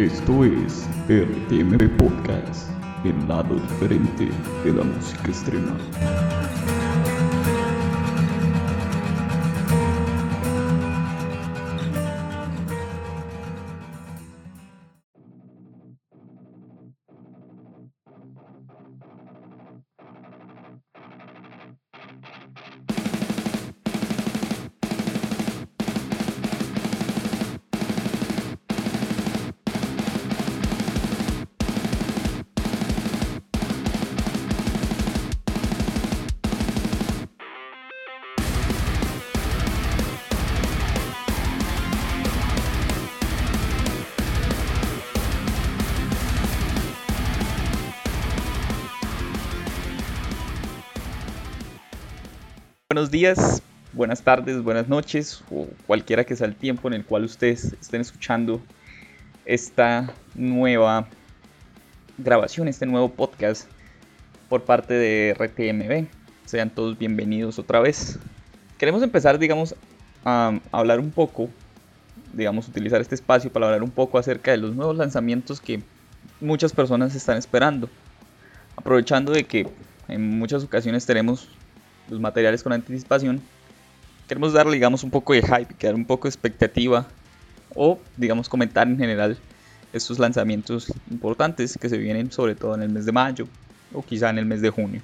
Esto es RTMP Podcast, el lado diferente de la música extrema. Días, buenas tardes, buenas noches o cualquiera que sea el tiempo en el cual ustedes estén escuchando esta nueva grabación, este nuevo podcast por parte de RTMB. Sean todos bienvenidos otra vez. Queremos empezar, digamos, a hablar un poco, digamos, utilizar este espacio para hablar un poco acerca de los nuevos lanzamientos que muchas personas están esperando. Aprovechando de que en muchas ocasiones tenemos los materiales con anticipación, queremos darle, digamos, un poco de hype, crear un poco de expectativa o, digamos, comentar en general estos lanzamientos importantes que se vienen sobre todo en el mes de mayo o quizá en el mes de junio.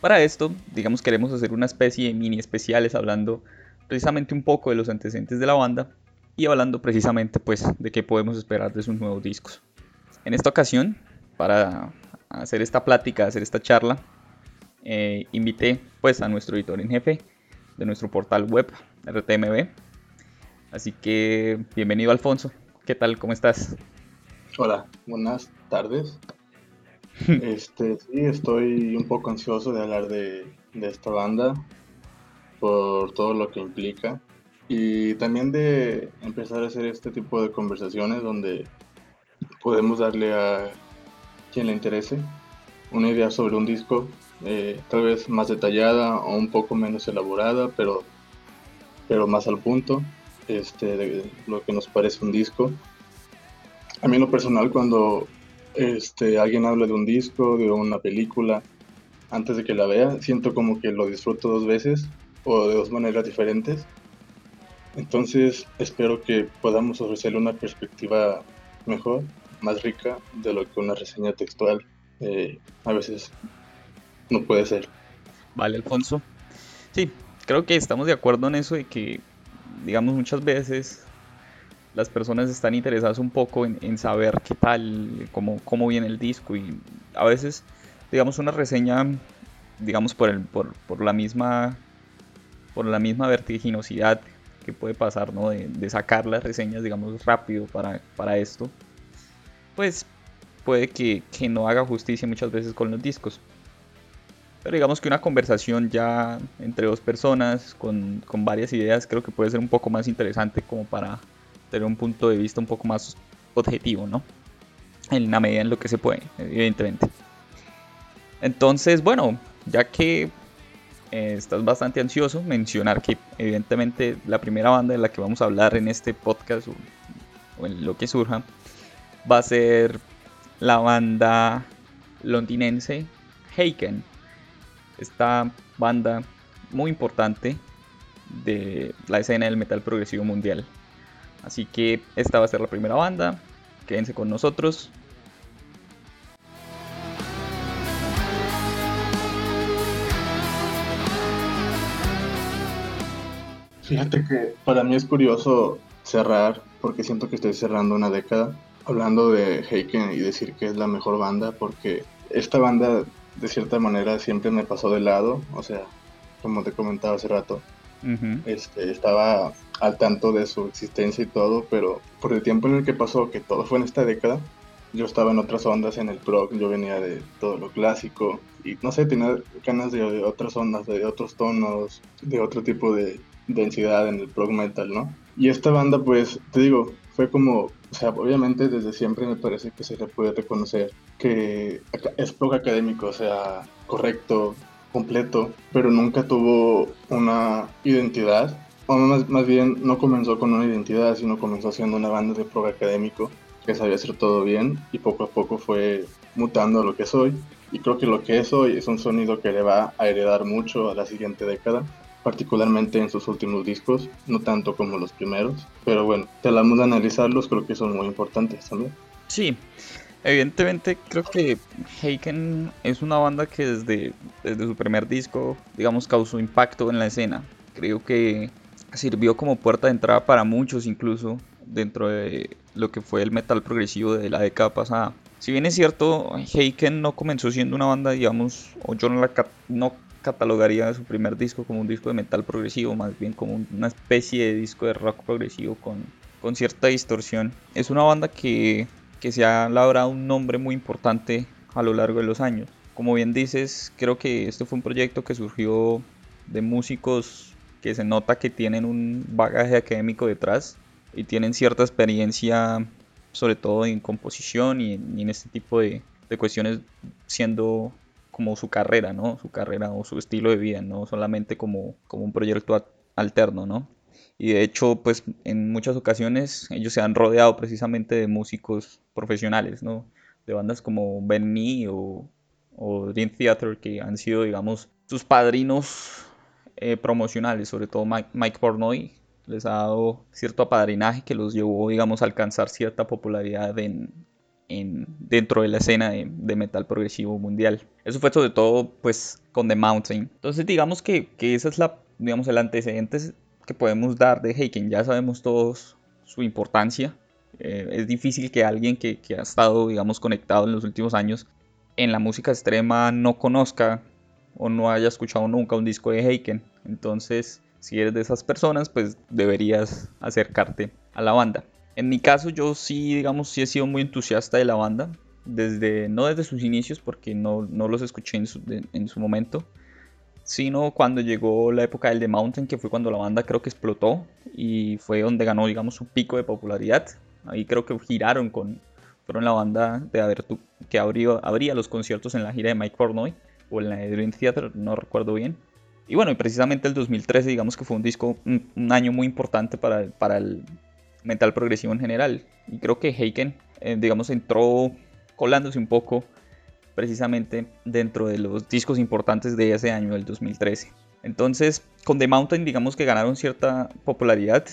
Para esto, digamos, queremos hacer una especie de mini especiales hablando precisamente un poco de los antecedentes de la banda y hablando precisamente pues de qué podemos esperar de sus nuevos discos. En esta ocasión, para hacer esta plática, hacer esta charla, eh, invité pues a nuestro editor en jefe de nuestro portal web RTMB. Así que bienvenido Alfonso, ¿qué tal? ¿Cómo estás? Hola, buenas tardes. este, sí, estoy un poco ansioso de hablar de, de esta banda por todo lo que implica y también de empezar a hacer este tipo de conversaciones donde podemos darle a quien le interese una idea sobre un disco eh, tal vez más detallada o un poco menos elaborada, pero, pero más al punto, este, de lo que nos parece un disco. A mí en lo personal, cuando este, alguien habla de un disco, de una película, antes de que la vea, siento como que lo disfruto dos veces o de dos maneras diferentes. Entonces espero que podamos ofrecerle una perspectiva mejor, más rica de lo que una reseña textual eh, a veces no puede ser. Vale, Alfonso. Sí, creo que estamos de acuerdo en eso de que, digamos, muchas veces las personas están interesadas un poco en, saber qué tal, cómo, cómo viene el disco y a veces, digamos, una reseña, digamos, por, el, por, por la misma por la misma vertiginosidad que puede pasar, ¿no? De, de sacar las reseñas, digamos, rápido para, para esto, pues puede que, que no haga justicia muchas veces con los discos. Pero digamos que una conversación ya entre dos personas con, con, varias ideas creo que puede ser un poco más interesante como para tener un punto de vista un poco más objetivo, ¿no? En la medida en lo que se puede, evidentemente. Entonces, bueno, ya que eh, estás bastante ansioso, mencionar que evidentemente la primera banda de la que vamos a hablar en este podcast o, o en lo que surja va a ser la banda londinense Haken esta banda muy importante de la escena del metal progresivo mundial. Así que esta va a ser la primera banda. Quédense con nosotros. Fíjate que para mí es curioso cerrar, porque siento que estoy cerrando una década, hablando de Heiken y decir que es la mejor banda, porque esta banda de cierta manera siempre me pasó de lado, o sea, como te comentaba hace rato, este, estaba al tanto de su existencia y todo, pero por el tiempo en el que pasó, que todo fue en esta década, yo estaba en otras ondas en el prog, yo venía de todo lo clásico y no sé, tenía ganas de, otras ondas, de otros tonos, de otro tipo de densidad en el prog metal, ¿no? Y esta banda, pues, te digo, fue como, o sea, obviamente desde siempre me parece que se le puede reconocer que es poco académico, o sea, correcto, completo, pero nunca tuvo una identidad, o más, más bien no comenzó con una identidad, sino comenzó siendo una banda de prog académico que sabía hacer todo bien y poco a poco fue mutando a lo que soy. Y creo que lo que es hoy es un sonido que le va a heredar mucho a la siguiente década, particularmente en sus últimos discos, no tanto como los primeros. Pero bueno, te de analizarlos, creo que son muy importantes también. Sí, evidentemente creo que Heiken es una banda que desde, desde su primer disco, digamos, causó impacto en la escena. Creo que sirvió como puerta de entrada para muchos incluso dentro de lo que fue el metal progresivo de la década pasada. Si bien es cierto, Heiken no comenzó siendo una banda, digamos, o yo no, la no catalogaría su primer disco como un disco de metal progresivo, más bien como una especie de disco de rock progresivo con, con cierta distorsión. Es una banda que, que se ha labrado un nombre muy importante a lo largo de los años. Como bien dices, creo que este fue un proyecto que surgió de músicos que se nota que tienen un bagaje académico detrás y tienen cierta experiencia sobre todo en composición y en, este tipo de, cuestiones siendo como su carrera, ¿no? Su carrera o su estilo de vida, no solamente como, como un proyecto alterno, ¿no? Y de hecho, pues en muchas ocasiones ellos se han rodeado precisamente de músicos profesionales, ¿no? De bandas como Ben o, o Dream Theater, que han sido, digamos, sus padrinos eh, promocionales, sobre todo Mike, Mike Pornoy, les ha dado cierto apadrinaje que los llevó, digamos, a alcanzar cierta popularidad en, dentro de la escena de, metal progresivo mundial. Eso fue sobre todo, pues, con The Mountain. Entonces, digamos que, que esa es la, digamos, el antecedente que podemos dar de Heiken. Ya sabemos todos su importancia. Eh, es difícil que alguien que, que ha estado, digamos, conectado en los últimos años en la música extrema no conozca o no haya escuchado nunca un disco de Heiken. Entonces, si eres de esas personas, pues deberías acercarte a la banda. En mi caso, yo sí, digamos, sí he sido muy entusiasta de la banda. Desde, no desde sus inicios, porque no, no los escuché en su, en su momento, sino cuando llegó la época del The Mountain, que fue cuando la banda creo que explotó y fue donde ganó, digamos, su pico de popularidad. Ahí creo que giraron con, fueron la banda de haber, que abrió, abría los conciertos en la gira de Mike Pornoy o en la de Dream Theater, no recuerdo bien. Y bueno, y precisamente el 2013 digamos que fue un disco, un, año muy importante para, para el metal progresivo en general. Y creo que Heiken, eh, digamos, entró colándose un poco precisamente dentro de los discos importantes de ese año, el 2013. Entonces, con The Mountain, digamos que ganaron cierta popularidad,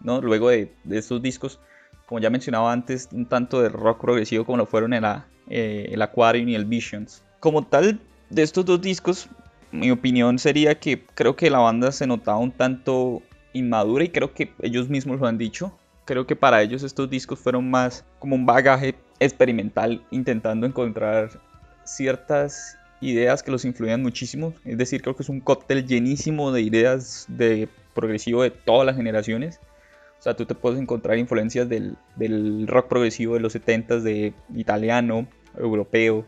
¿no? Luego de, de estos discos, como ya mencionaba antes, un tanto de rock progresivo como lo fueron el, eh, el Aquarium y el Visions. Como tal, de estos dos discos, mi opinión sería que creo que la banda se notaba un tanto inmadura y creo que ellos mismos lo han dicho. Creo que para ellos estos discos fueron más como un bagaje experimental intentando encontrar ciertas ideas que los influían muchísimo. Es decir, creo que es un cóctel llenísimo de ideas de progresivo de todas las generaciones. O sea, tú te puedes encontrar influencias del, del rock progresivo de los 70s, de italiano, europeo,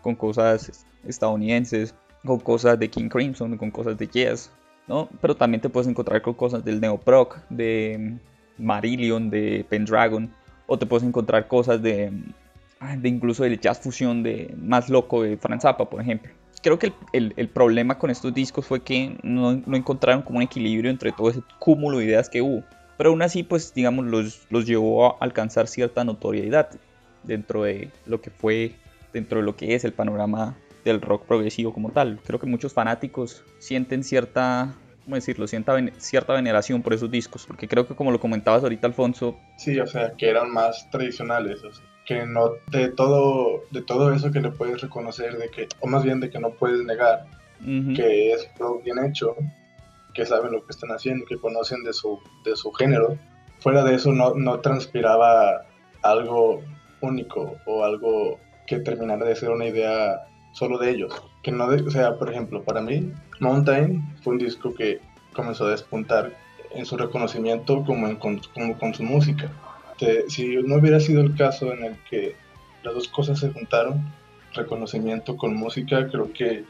con cosas estadounidenses, con cosas de King Crimson, con cosas de Yes, ¿no? Pero también te puedes encontrar con cosas del Neoproc, de Marillion, de Pendragon, o te puedes encontrar cosas de, de incluso del jazz fusión de más loco de Franz Zappa, por ejemplo. Creo que el, el, problema con estos discos fue que no, no, encontraron como un equilibrio entre todo ese cúmulo de ideas que hubo. Pero aún así, pues digamos, los, los llevó a alcanzar cierta notoriedad dentro de lo que fue, dentro de lo que es el panorama del rock progresivo como tal. Creo que muchos fanáticos sienten cierta, ¿cómo decirlo? Cierta, cierta veneración por esos discos, porque creo que como lo comentabas ahorita, Alfonso. Sí, o sea, que eran más tradicionales, que no de todo, de todo eso que le puedes reconocer, de que, o más bien de que no puedes negar, que es bien hecho, que saben lo que están haciendo, que conocen de su, de su género. Fuera de eso no, no transpiraba algo único o algo que terminara de ser una idea solo de ellos. Que no, o sea, por ejemplo, para mí, Mountain fue un disco que comenzó a despuntar en su reconocimiento como, en, como con su música. Si no hubiera sido el caso en el que las dos cosas se juntaron, reconocimiento con música, creo que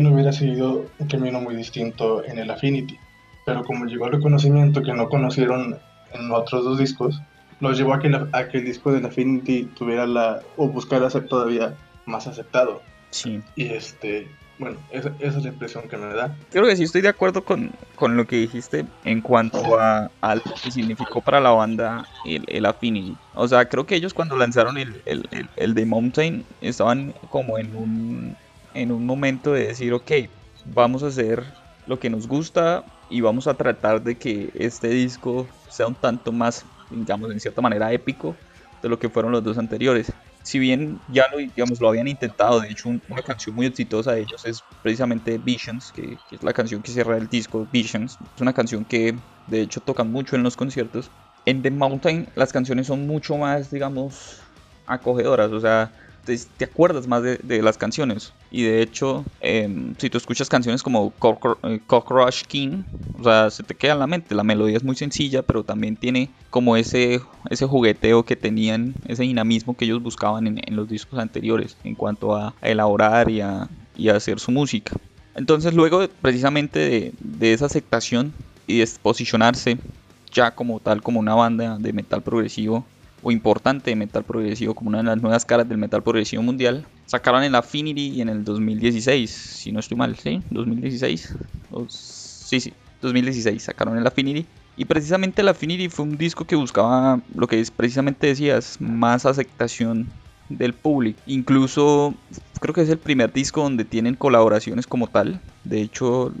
no hubiera seguido un camino muy distinto en el Affinity. Pero como llegó al reconocimiento que no conocieron en otros dos discos, los llevó a que, a que el disco de Affinity tuviera la, o buscara ser todavía más aceptado. Sí. Y este Bueno, esa, esa, es la impresión que me da. Creo que sí estoy de acuerdo con, con lo que dijiste en cuanto a, a, lo que significó para la banda el, el Affinity. O sea, creo que ellos cuando lanzaron el, el, el, The Mountain estaban como en un, en un momento de decir, ok, vamos a hacer lo que nos gusta y vamos a tratar de que este disco sea un tanto más, digamos, en cierta manera épico de lo que fueron los dos anteriores. Si bien ya lo, digamos, lo habían intentado, de hecho una canción muy exitosa de ellos es precisamente Visions, que, que, es la canción que cierra el disco Visions. Es una canción que de hecho tocan mucho en los conciertos. En The Mountain las canciones son mucho más, digamos, acogedoras, o sea, te, acuerdas más de, las canciones. Y de hecho, eh, si tú escuchas canciones como Cockroach King, o sea, se te queda en la mente. La melodía es muy sencilla, pero también tiene como ese, ese jugueteo que tenían, ese dinamismo que ellos buscaban en, los discos anteriores en cuanto a, a elaborar y a, y a, hacer su música. Entonces, luego precisamente de, de esa aceptación y de posicionarse ya como tal, como una banda de metal progresivo, o importante de metal progresivo como una de las nuevas caras del metal progresivo mundial. Sacaron el Affinity en el 2016, si no estoy mal, ¿sí? 2016. O, sí, sí, 2016 sacaron el Affinity. Y precisamente el Affinity fue un disco que buscaba lo que es, precisamente decías, más aceptación del público. Incluso creo que es el primer disco donde tienen colaboraciones como tal. De hecho,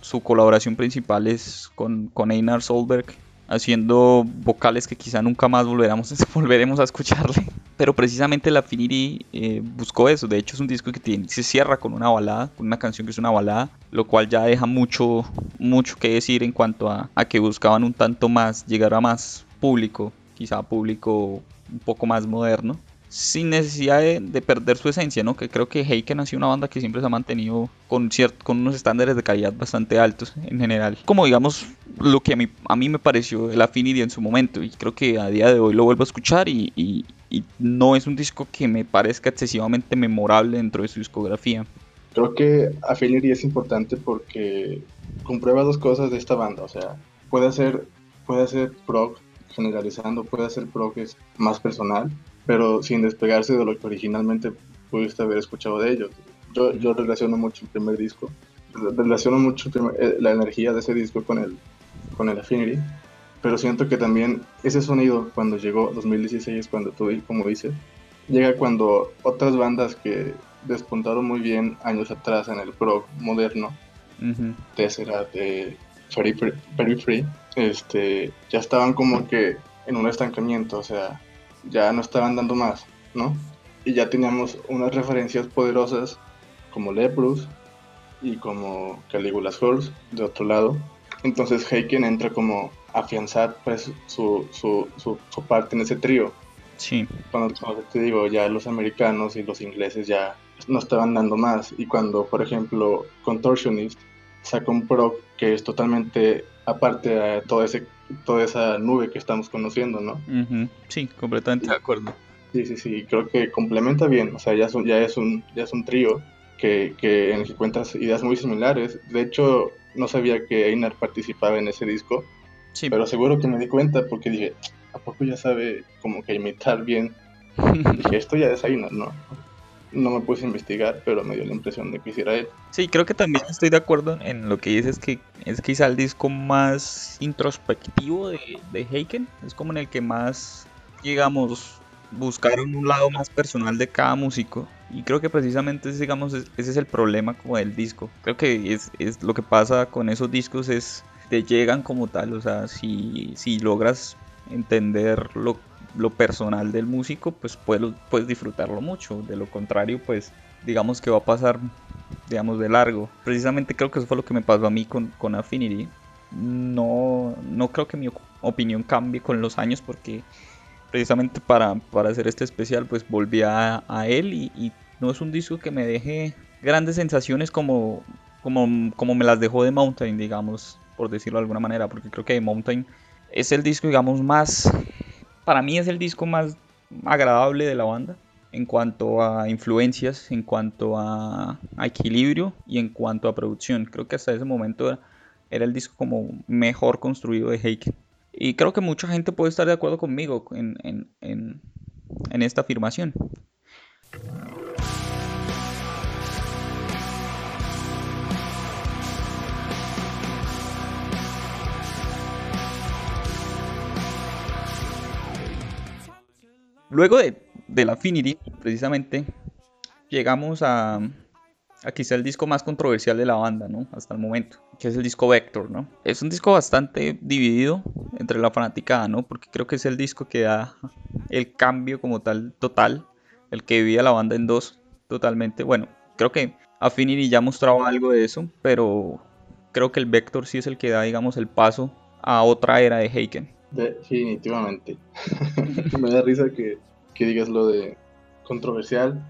su colaboración principal es con, con Einar Solberg, haciendo vocales que quizá nunca más volveremos, a escucharle. Pero precisamente la Affinity eh, buscó eso. De hecho, es un disco que se cierra con una balada, con una canción que es una balada, lo cual ya deja mucho, mucho que decir en cuanto a que buscaban un tanto más, llegar a más público, quizá público un poco más moderno sin necesidad de, de, perder su esencia, ¿no? Que creo que Heiken ha sido una banda que siempre se ha mantenido con, con unos estándares de calidad bastante altos en general. Como digamos lo que a mí, a mí me pareció el Affinity en su momento y creo que a día de hoy lo vuelvo a escuchar y, no es un disco que me parezca excesivamente memorable dentro de su discografía. Creo que Affinity es importante porque comprueba dos cosas de esta banda, o sea, puede ser, puede ser prog generalizando, puede ser prog más personal, pero sin despegarse de lo que originalmente pudiste haber escuchado de ellos. Yo, yo relaciono mucho el primer disco, relaciono mucho primer, la energía de ese disco con el, con el Affinity, pero siento que también ese sonido cuando llegó 2016, cuando tú, como dices, llega cuando otras bandas que despuntaron muy bien años atrás en el prog moderno, uh -huh. Tesseract, eh, Very Free, este, ya estaban como que en un estancamiento, o sea, ya no estaban dando más, ¿no? Y ya teníamos unas referencias poderosas como Leprous y como Caligula's Horse de otro lado. Entonces Heiken entra como a afianzar pues su, su, su, su parte en ese trío. Sí. Cuando, cuando, te digo, ya los americanos y los ingleses ya no estaban dando más. Y cuando, por ejemplo, Contortionist saca un prog que es totalmente aparte de todo ese toda esa nube que estamos conociendo, ¿no? Uh -huh. Sí, completamente de acuerdo. Sí, sí, sí, creo que complementa bien, o sea, ya es un, ya es un, ya es un trío que, que en el que cuentas ideas muy similares. De hecho, no sabía que Einar participaba en ese disco, sí. pero seguro que me di cuenta porque dije, ¿a poco ya sabe como que imitar bien? dije, esto ya es Einar, ¿no? No me puse a investigar, pero me dio la impresión de que hiciera él. Sí, creo que también estoy de acuerdo en lo que dices, que es quizá el disco más introspectivo de, de Heiken, es como en el que más, digamos, buscaron un lado más personal de cada músico. Y creo que precisamente digamos, ese es el problema como del disco. Creo que es, es lo que pasa con esos discos es te llegan como tal, o sea, si, si logras entender lo lo personal del músico, pues puedes, puedes disfrutarlo mucho. De lo contrario, pues digamos que va a pasar, digamos, de largo. Precisamente creo que eso fue lo que me pasó a mí con, con Affinity. No, no creo que mi opinión cambie con los años porque precisamente para, para hacer este especial pues volví a, a él y, no es un disco que me deje grandes sensaciones como, como, como me las dejó de Mountain, digamos, por decirlo de alguna manera, porque creo que Mountain es el disco, digamos, más para mí es el disco más agradable de la banda en cuanto a influencias, en cuanto a, equilibrio y en cuanto a producción. Creo que hasta ese momento era, el disco como mejor construido de Heiken. Y creo que mucha gente puede estar de acuerdo conmigo en esta afirmación. Luego de, de la Affinity, precisamente, llegamos a, a quizá el disco más controversial de la banda, ¿no? Hasta el momento, que es el disco Vector, ¿no? Es un disco bastante dividido entre la fanaticada, ¿no? Porque creo que es el disco que da el cambio como tal, total, el que divide a la banda en dos totalmente. Bueno, creo que Affinity ya mostraba algo de eso, pero creo que el Vector sí es el que da, digamos, el paso a otra era de Heiken. Definitivamente. Me da risa que, que digas lo de controversial,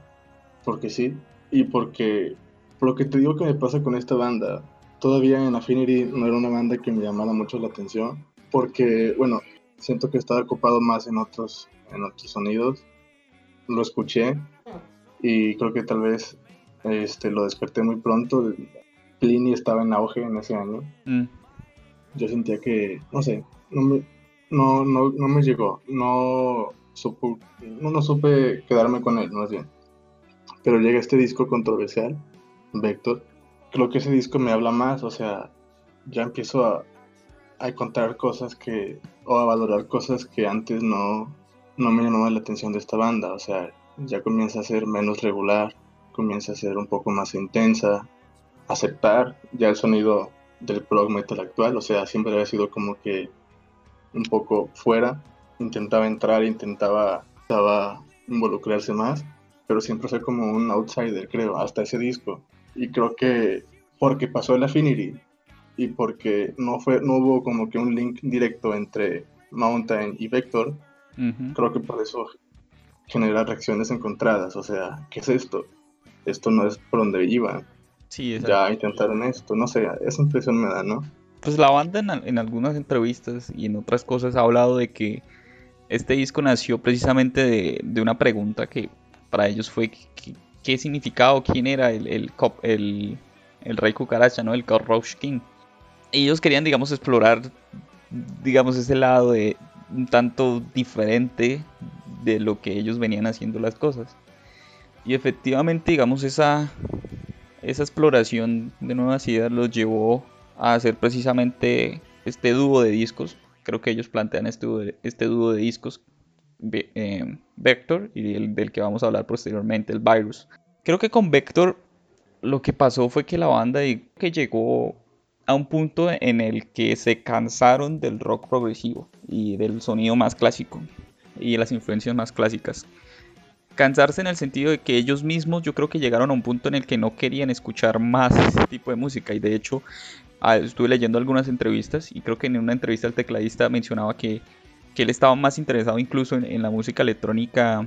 porque sí, y porque lo que te digo que me pasa con esta banda, todavía en Affinity no era una banda que me llamara mucho la atención, porque, bueno, siento que estaba ocupado más en otros, en otros sonidos. Lo escuché y creo que tal vez este, lo desperté muy pronto. Pliny estaba en auge en ese año. Mm. Yo sentía que, no sé, no me, no, no, no me llegó. No, supo, no, supe quedarme con él, más bien. Pero llega este disco controversial, Vector. Creo que ese disco me habla más, o sea, ya empiezo a, a encontrar cosas que, o a valorar cosas que antes no, no me llamaban la atención de esta banda, o sea, ya comienza a ser menos regular, comienza a ser un poco más intensa, aceptar ya el sonido del prog metal actual, o sea, siempre había sido como que un poco fuera, intentaba entrar, intentaba, intentaba involucrarse más, pero siempre fue como un outsider, creo, hasta ese disco. Y creo que porque pasó el Affinity y porque no, fue, no hubo como que un link directo entre Mountain y Vector, creo que por eso genera reacciones encontradas. O sea, ¿qué es esto? Esto no es por donde iba. Sí. Ya intentaron esto. No sé, esa impresión me da, ¿no? Pues la banda en, al- en algunas entrevistas y en otras cosas ha hablado de que este disco nació precisamente de, una pregunta que para ellos fue qué significaba quién era el, el, el, el rey cucaracha, ¿no? El Roach King. Ellos querían, digamos, explorar, digamos, ese lado de un tanto diferente de lo que ellos venían haciendo las cosas. Y efectivamente, digamos, esa, esa exploración de nuevas ideas los llevó a hacer precisamente este dúo de discos. Creo que ellos plantean este dúo de, este dúo de discos, eh, Vector, y el del que vamos a hablar posteriormente, el Virus. Creo que con Vector lo que pasó fue que la banda que llegó a un punto en el que se cansaron del rock progresivo y del sonido más clásico y las influencias más clásicas. Cansarse en el sentido de que ellos mismos yo creo que llegaron a un punto en el que no querían escuchar más ese tipo de música y de hecho ah, estuve leyendo algunas entrevistas y creo que en una entrevista el tecladista mencionaba que, que él estaba más interesado incluso en, en la música electrónica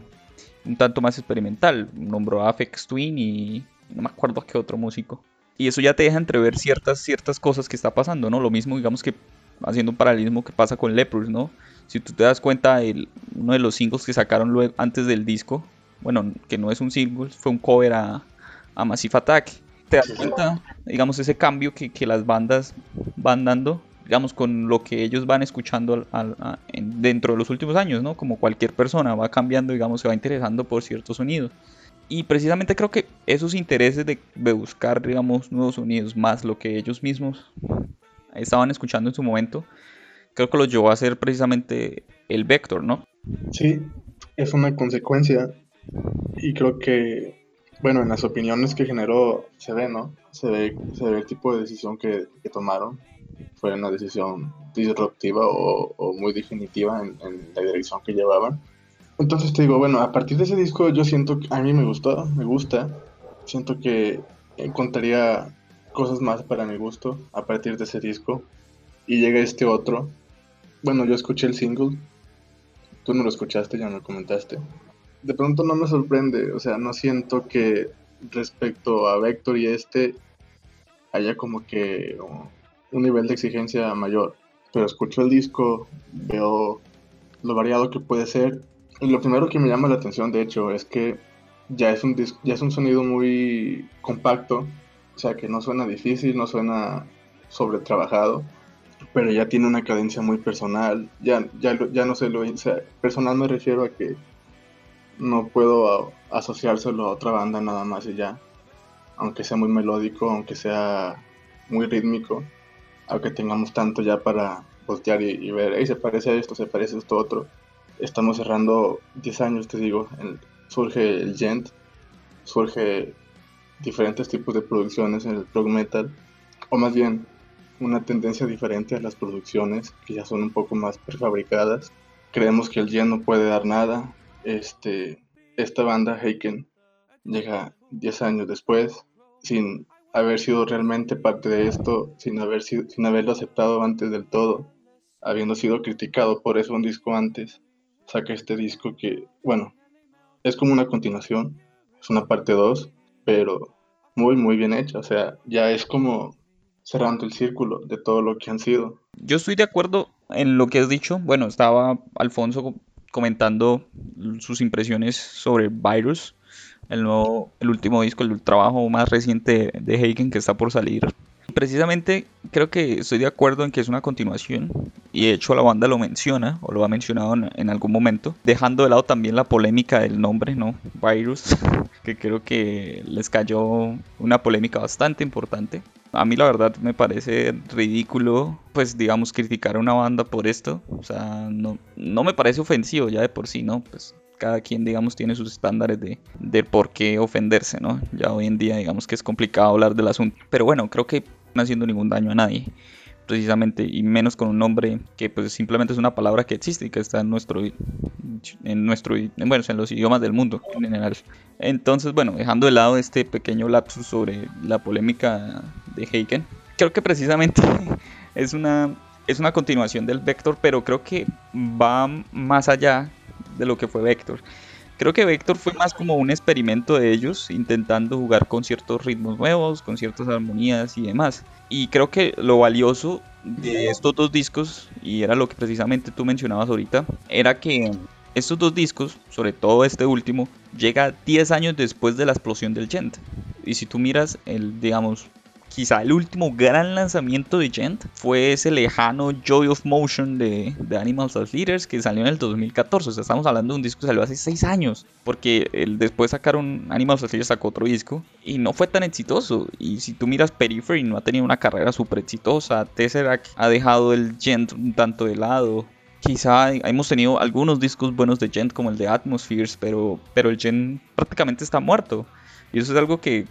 un tanto más experimental. Nombró a Afex Twin y no me acuerdo qué otro músico. Y eso ya te deja entrever ciertas, ciertas cosas que está pasando, ¿no? Lo mismo, digamos que haciendo un paralelismo que pasa con Leprous, ¿no? Si tú te das cuenta, el, uno de los singles que sacaron luego, antes del disco, bueno, que no es un single, fue un cover a, a Massive Attack. ¿Te das cuenta, digamos, ese cambio que, que las bandas van dando, digamos, con lo que ellos van escuchando al- al- a- en- dentro de los últimos años, ¿no? Como cualquier persona va cambiando, digamos, se va interesando por ciertos sonidos. Y precisamente creo que esos intereses de, de buscar, digamos, nuevos sonidos, más lo que ellos mismos estaban escuchando en su momento, creo que los llevó a ser precisamente el Vector, ¿no? Sí, es una consecuencia. Y creo que, bueno, en las opiniones que generó se ve, ¿no? Se ve, se ve el tipo de decisión que, que tomaron. Fue una decisión disruptiva o, o muy definitiva en, en la dirección que llevaban. Entonces te digo, bueno, a partir de ese disco yo siento que a mí me gustó, me gusta. Siento que encontraría cosas más para mi gusto a partir de ese disco. Y llega este otro. Bueno, yo escuché el single. Tú no lo escuchaste, ya me comentaste. De pronto no me sorprende, o sea, no siento que respecto a Vector y este haya como que un nivel de exigencia mayor. Pero escucho el disco, veo lo variado que puede ser. Y lo primero que me llama la atención, de hecho, es que ya es un, dis- ya es un sonido muy compacto. O sea, que no suena difícil, no suena sobretrabajado, pero ya tiene una cadencia muy personal. Ya, ya, ya no sé lo. O sea, personal me refiero a que no puedo asociárselo a otra banda nada más y ya. Aunque sea muy melódico, aunque sea muy rítmico, aunque tengamos tanto ya para voltear y, y ver, "Ey, se parece a esto, se parece a esto otro. estamos cerrando 10 años, te digo, surge el gent, surge diferentes tipos de producciones en el prog metal, o más bien una tendencia diferente a las producciones que ya son un poco más prefabricadas. Creemos que el gent no puede dar nada. Este, esta banda, Heiken, llega 10 años después, sin haber sido realmente parte de esto, sin, haber sin haberlo aceptado antes del todo, habiendo sido criticado por eso un disco antes, saca este disco que, bueno, es como una continuación, es una parte 2, pero muy, muy bien hecha, o sea, ya es como cerrando el círculo de todo lo que han sido. Yo estoy de acuerdo en lo que has dicho, bueno, estaba Alfonso comentando sus impresiones sobre Virus, el, nuevo, el último disco, el trabajo más reciente de Hagen que está por salir. Precisamente creo que estoy de acuerdo en que es una continuación y de hecho la banda lo menciona o lo ha mencionado en, algún momento, dejando de lado también la polémica del nombre, ¿no? Virus, que creo que les cayó una polémica bastante importante. A mí la verdad me parece ridículo, pues digamos, criticar a una banda por esto. O sea, no, no me parece ofensivo ya de por sí, ¿no? Pues cada quien, digamos, tiene sus estándares de, de por qué ofenderse, ¿no? Ya hoy en día, digamos que es complicado hablar del asunto. Pero bueno, creo que no haciendo ningún daño a nadie precisamente y menos con un nombre que pues simplemente es una palabra que existe y que está en nuestro en nuestro bueno en los idiomas del mundo en general entonces bueno dejando de lado este pequeño lapsus sobre la polémica de Heiken creo que precisamente es una es una continuación del Vector pero creo que va más allá de lo que fue Vector. Creo que Vector fue más como un experimento de ellos, intentando jugar con ciertos ritmos nuevos, con ciertas armonías y demás. Y creo que lo valioso de estos dos discos, y era lo que precisamente tú mencionabas ahorita, era que estos dos discos, sobre todo este último, llega 10 años después de la explosión del Gent. Y si tú miras el, digamos, quizá el último gran lanzamiento de Gent fue ese lejano Joy of Motion de, de Animals as Leaders que salió en el 2014. O sea, estamos hablando de un disco que salió hace 6 años. Porque el, después sacaron Animals as Leaders sacó otro disco y no fue tan exitoso. Y si tú miras Periphery, no ha tenido una carrera súper exitosa. Tesseract ha dejado el Gent un tanto de lado. Quizá hemos tenido algunos discos buenos de Gent como el de Atmospheres, pero, pero el Gent prácticamente está muerto. Y eso es algo que,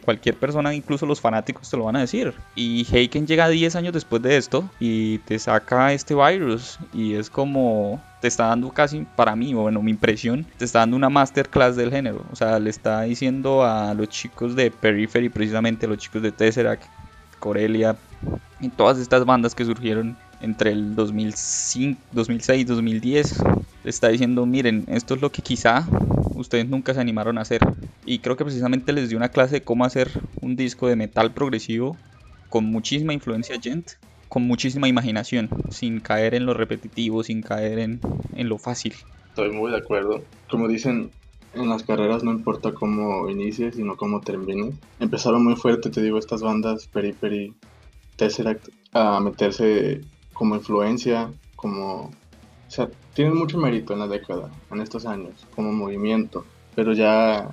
cualquier persona, incluso los fanáticos, te lo van a decir. Y Heiken llega 10 años después de esto y te saca este virus y es como te está dando casi, para mí, bueno, mi impresión, te está dando una masterclass del género. O sea, le está diciendo a los chicos de Periphery, precisamente a los chicos de Tesseract, Corelia y todas estas bandas que surgieron entre el 2005, 2006 2010 está diciendo miren esto es lo que quizá ustedes nunca se animaron a hacer. Y creo que precisamente les dio una clase de cómo hacer un disco de metal progresivo con muchísima influencia gent con muchísima imaginación sin caer en lo repetitivo sin caer en, en lo fácil. Estoy muy de acuerdo. Como dicen en las carreras no importa cómo inicies, sino cómo termines. Empezaron muy fuerte, te digo, estas bandas, Periphery, Tesseract, a meterse como influencia, como... O sea, tienen mucho mérito en la década, en estos años, como movimiento, pero ya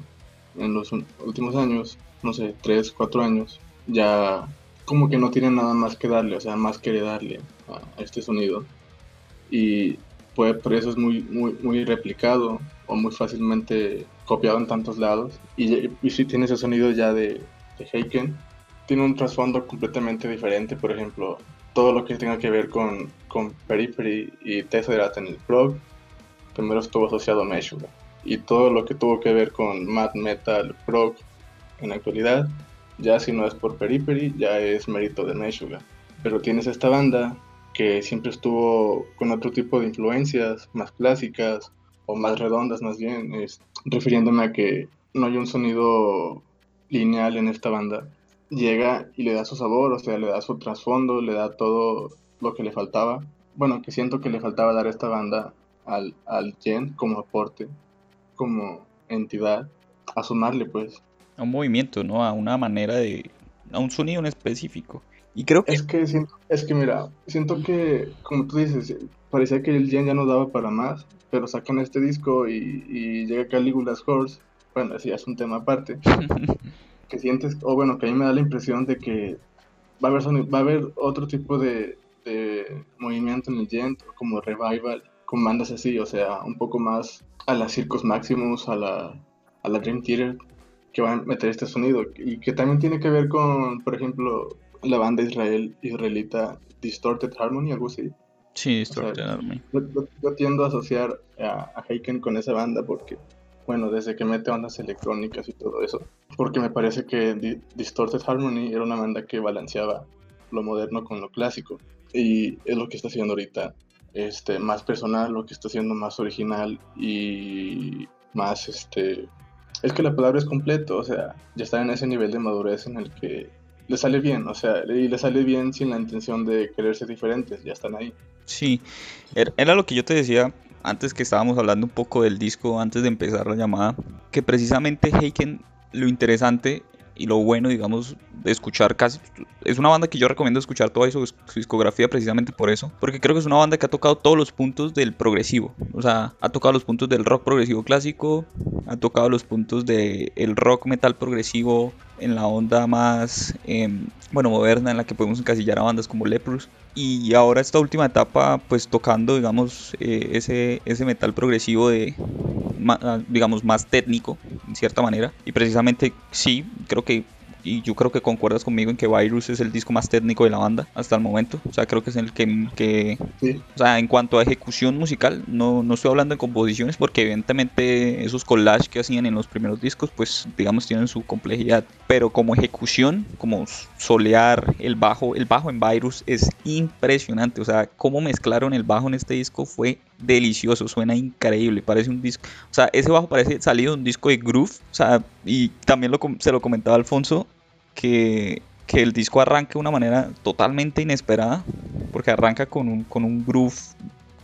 en los últimos años, no sé, 3, 4 años, ya como que no tienen nada más que darle, o sea, más que darle a este sonido. Y pues por eso es muy, muy, muy replicado o muy fácilmente copiado en tantos lados. Y, y si tiene ese sonido ya de, de Heiken, tiene un trasfondo completamente diferente, por ejemplo, todo lo que tenga que ver con, con Periphery y Tesseract en el prog, primero estuvo asociado a Meshuggah. Y todo lo que tuvo que ver con Mad Metal, prog, en la actualidad, ya si no es por Periphery, ya es mérito de Meshuggah. Pero tienes esta banda que siempre estuvo con otro tipo de influencias, más clásicas o más redondas más bien, refiriéndome a que no hay un sonido lineal en esta banda, llega y le da su sabor, o sea, le da su trasfondo, le da todo lo que le faltaba. Bueno, que siento que le faltaba dar esta banda al, al Gen como aporte, como entidad, a sumarle pues. A un movimiento, ¿no? A una manera de... a un sonido en específico. Y creo que... Es que, es que mira, siento que, como tú dices, parecía que el Gen ya no daba para más, pero sacan este disco y, y llega Caligula's Horse. Bueno, así es un tema aparte. que sientes, o bueno, que a mí me da la impresión de que va a haber, va a haber otro tipo de, movimiento en el Gent, como revival, con bandas así, o sea, un poco más a la Circus Maximus, a la, a la Dream Theater, que van a meter este sonido. Y que también tiene que ver con, por ejemplo, la banda israel, israelita Distorted Harmony, algo así. Sí, Distorted Harmony. Yo, tiendo a asociar a, a Heiken con esa banda porque, bueno, desde que mete bandas electrónicas y todo eso, porque me parece que Distorted Harmony era una banda que balanceaba lo moderno con lo clásico. Y es lo que está haciendo ahorita este, más personal, lo que está haciendo más original y más, este, es que la palabra es completo, o sea, ya está en ese nivel de madurez en el que le sale bien, o sea, y le sale bien sin la intención de querer ser diferentes, ya están ahí. Sí, er, era lo que yo te decía antes que estábamos hablando un poco del disco, antes de empezar la llamada, que precisamente Heiken, lo interesante y lo bueno, digamos, de escuchar casi... Es una banda que yo recomiendo escuchar toda su, discografía precisamente por eso. Porque creo que es una banda que ha tocado todos los puntos del progresivo. O sea, ha tocado los puntos del rock progresivo clásico, ha tocado los puntos del rock metal progresivo en la onda más, em, bueno, moderna, en la que podemos encasillar a bandas como Leprous. Y ahora esta última etapa, pues tocando, digamos, eh, ese, ese metal progresivo de, Ah, digamos, más técnico, en cierta manera. Y precisamente sí, creo que y yo creo que concuerdas conmigo en que Virus es el disco más técnico de la banda hasta el momento. O sea, creo que es el que, que o sea, en cuanto a ejecución musical, no, no estoy hablando de composiciones porque evidentemente esos collages que hacían en los primeros discos, pues digamos tienen su complejidad, pero como ejecución, como solear el bajo, el bajo en Virus es impresionante, o sea, cómo mezclaron el bajo en este disco fue delicioso, suena increíble, parece un disco, o sea, ese bajo parece salido de un disco de groove, o sea, y también lo, se lo comentaba Alfonso, que, que el disco arranca de una manera totalmente inesperada, porque arranca con un, con un groove,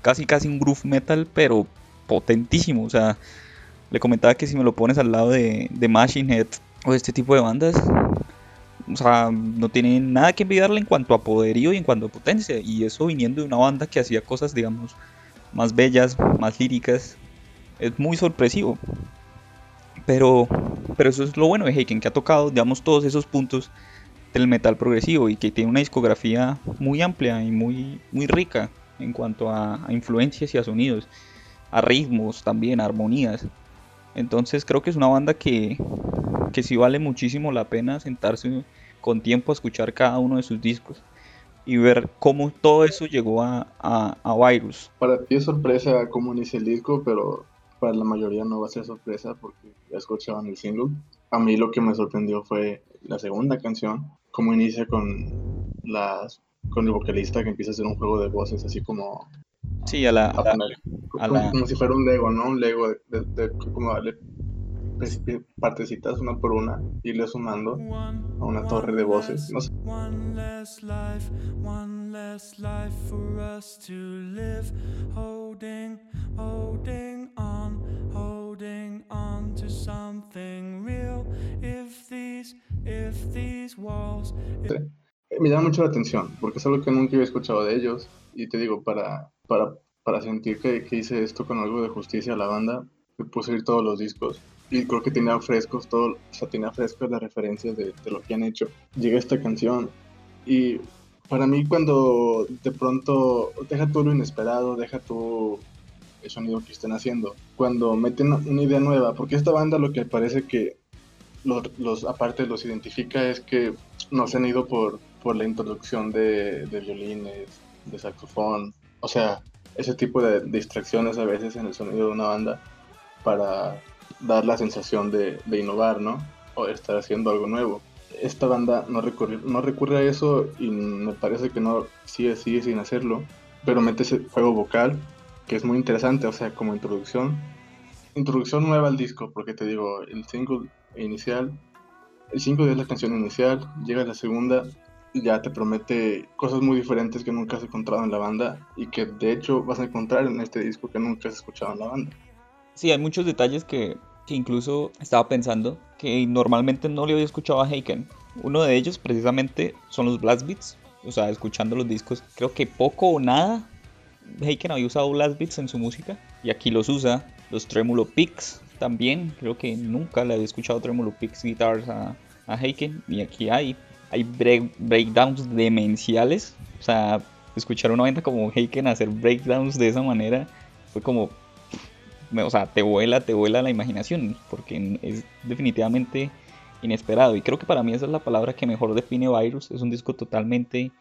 casi casi un groove metal, pero potentísimo, o sea, le comentaba que si me lo pones al lado de, de Machine Head o este tipo de bandas, o sea, no tiene nada que envidiarle en cuanto a poderío y en cuanto a potencia. Y eso viniendo de una banda que hacía cosas, digamos, más bellas, más líricas, es muy sorpresivo. Pero, pero eso es lo bueno de Heiken, que ha tocado, digamos, todos esos puntos del metal progresivo y que tiene una discografía muy amplia y muy, muy rica en cuanto a, influencias y a sonidos, a ritmos también, a armonías. Entonces creo que es una banda que, que sí vale muchísimo la pena sentarse con tiempo a escuchar cada uno de sus discos y ver cómo todo eso llegó a, a, Virus. Para ti es sorpresa cómo inicia el disco, pero para la mayoría no va a ser sorpresa porque ya escuchaban el single. A mí lo que me sorprendió fue la segunda canción, cómo inicia con las con el vocalista que empieza a hacer un juego de voces así como sí a la, como, si fuera un Lego no un Lego de, de, de como darle partecitas una por una, irle sumando a una torre de voces. No sé. Me llama mucho la atención, porque es algo que nunca había escuchado de ellos. Y te digo, para, para, para sentir que, que hice esto con algo de justicia a la banda, me puse a ir todos los discos y creo que tenía frescos todo, o sea, tenía frescos las referencias de, de, lo que han hecho. Llega esta canción y para mí cuando de pronto deja todo lo inesperado, deja todo el sonido que están haciendo, cuando meten una idea nueva, porque esta banda lo que parece que los, los aparte los identifica es que no se han ido por, por la introducción de, de violines, de saxofón, o sea, ese tipo de distracciones a veces en el sonido de una banda para dar la sensación de, innovar, ¿no? O de estar haciendo algo nuevo. Esta banda no recurre, no recurre a eso y me parece que no sigue, sigue sin hacerlo, pero mete ese juego vocal que es muy interesante, o sea, como introducción. Introducción nueva al disco, porque te digo, el single inicial, el single es la canción inicial, llega la segunda ya te promete cosas muy diferentes que nunca has encontrado en la banda y que de hecho vas a encontrar en este disco que nunca has escuchado en la banda. Sí, hay muchos detalles que, incluso estaba pensando que normalmente no le había escuchado a Heiken. Uno de ellos precisamente son los blast beats. O sea, escuchando los discos, creo que poco o nada Heiken había usado blast beats en su música. Y aquí los usa. Los Tremolo Picks también. Creo que nunca le había escuchado Tremolo Picks guitars a, a Heiken. Y aquí hay, hay breakdowns demenciales. O sea, escuchar una banda como Heiken hacer breakdowns de esa manera fue como, o sea, te vuela, te vuela la imaginación, porque es definitivamente inesperado. Y creo que para mí esa es la palabra que mejor define Virus. Es un disco totalmente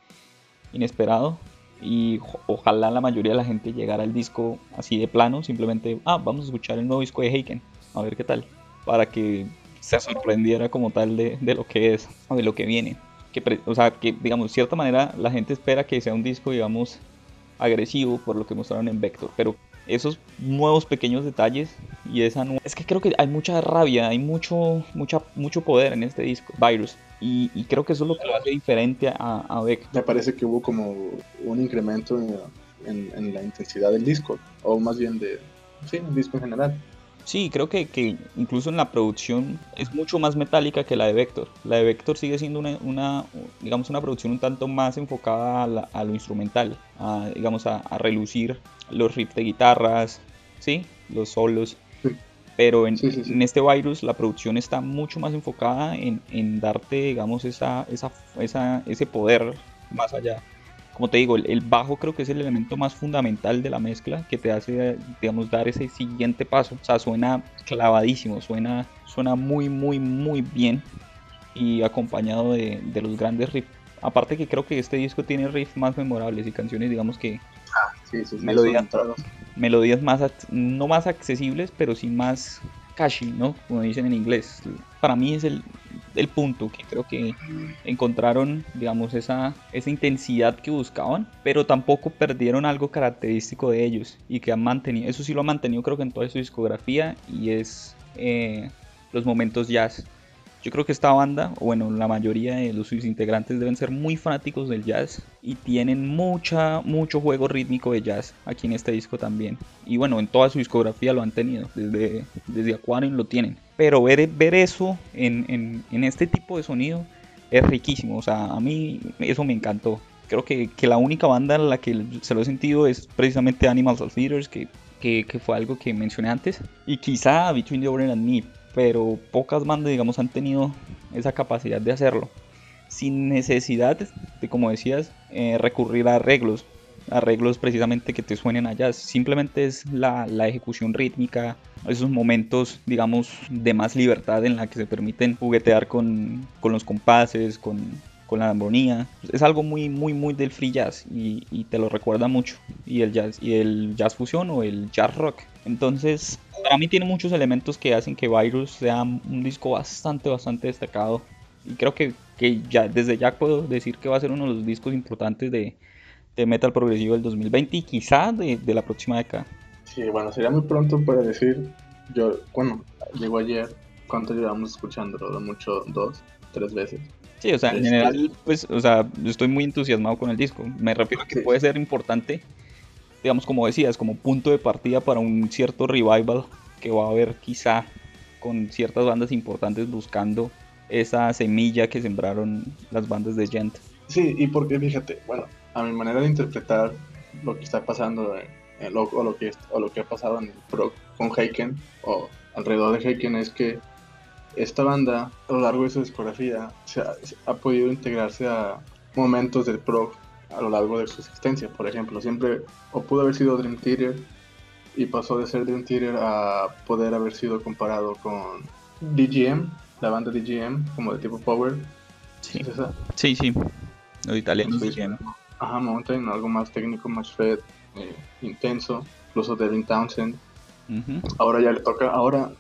inesperado. Y ojalá la mayoría de la gente llegara al disco así de plano, simplemente, ah, vamos a escuchar el nuevo disco de Heiken, a ver qué tal, para que se sorprendiera como tal de, de lo que es, de lo que viene. Que, o sea, que digamos, de cierta manera la gente espera que sea un disco, digamos, agresivo por lo que mostraron en Vector, pero esos nuevos pequeños detalles y esa es que creo que hay mucha rabia, hay mucho mucha mucho poder en este disco, Virus. Y, creo que eso es lo que lo hace diferente a, a Beck. Me parece que hubo como un incremento en, en, la intensidad del disco, o más bien de, sí, el disco en general. Sí, creo que, que, incluso en la producción es mucho más metálica que la de Vector. La de Vector sigue siendo una, una digamos, una producción un tanto más enfocada a, lo instrumental, a, digamos, a, relucir los riffs de guitarras, ¿sí? los solos. Pero en, en, este virus la producción está mucho más enfocada en, en darte, digamos, esa, esa, esa, ese poder más allá como te digo, el, bajo creo que es el elemento más fundamental de la mezcla que te hace, digamos, dar ese siguiente paso. O sea, suena clavadísimo, suena, suena muy, muy, muy bien y acompañado de, los grandes riffs. Aparte que creo que este disco tiene riffs más memorables y canciones, digamos que sí, sí, melodías, melodías más, no más accesibles, pero sí más catchy, ¿no? Como dicen en inglés. Para mí es el, el punto, que creo que encontraron, digamos, esa, esa intensidad que buscaban, pero tampoco perdieron algo característico de ellos y que han mantenido, eso sí lo ha mantenido creo que en toda su discografía y es eh, los momentos jazz. Yo creo que esta banda, o bueno, la mayoría de sus integrantes deben ser muy fanáticos del jazz y tienen mucha, mucho juego rítmico de jazz aquí en este disco también. Y bueno, en toda su discografía lo han tenido, desde, desde Aquarium lo tienen. Pero ver, ver eso en, en, este tipo de sonido es riquísimo, o sea, a mí eso me encantó. Creo que, que la única banda en la que se lo he sentido es precisamente Animals of Feeders, que, que, que, fue algo que mencioné antes. Y quizá Between the Over and Me, pero pocas bandas, digamos, han tenido esa capacidad de hacerlo. Sin necesidad de, como decías, eh, recurrir a arreglos. Arreglos precisamente que te suenen allá. Simplemente es la, ejecución rítmica, esos momentos, digamos, de más libertad en la que se permiten juguetear con, los compases, con, la armonía. Es algo muy, muy, muy del free jazz y, y, te lo recuerda mucho. Y el jazz, y el jazz fusión o el jazz rock. Entonces, para mí tiene muchos elementos que hacen que Virus sea un disco bastante, bastante destacado. Y creo que, que ya desde ya puedo decir que va a ser uno de los discos importantes de, de metal progresivo del 2020 y quizá de, de, la próxima década. Sí, bueno, sería muy pronto para decir, yo, bueno, llegó ayer, ¿cuánto llevamos escuchándolo? Mucho, dos, tres veces. Sí, o sea, en este, general, pues, o sea, estoy muy entusiasmado con el disco. Me refiero a que puede ser importante digamos, como decías, como punto de partida para un cierto revival que va a haber quizá con ciertas bandas importantes buscando esa semilla que sembraron las bandas de Gent. Sí, y porque fíjate, bueno, a mi manera de interpretar lo que está pasando o, lo que, ha pasado en el con Heiken o alrededor de Heiken es que esta banda a lo largo de su discografía se ha, ha podido integrarse a momentos del prog a lo largo de su existencia. Por ejemplo, siempre o pudo haber sido Dream Theater y pasó de ser Dream Theater a poder haber sido comparado con DGM, la banda DGM, como de tipo Power. Sí, sí, sí, los italianos DGM. Ajá, Mountain, algo más técnico, más fed, eh, intenso, incluso Devin Townsend. Ahora ya le toca, ahora,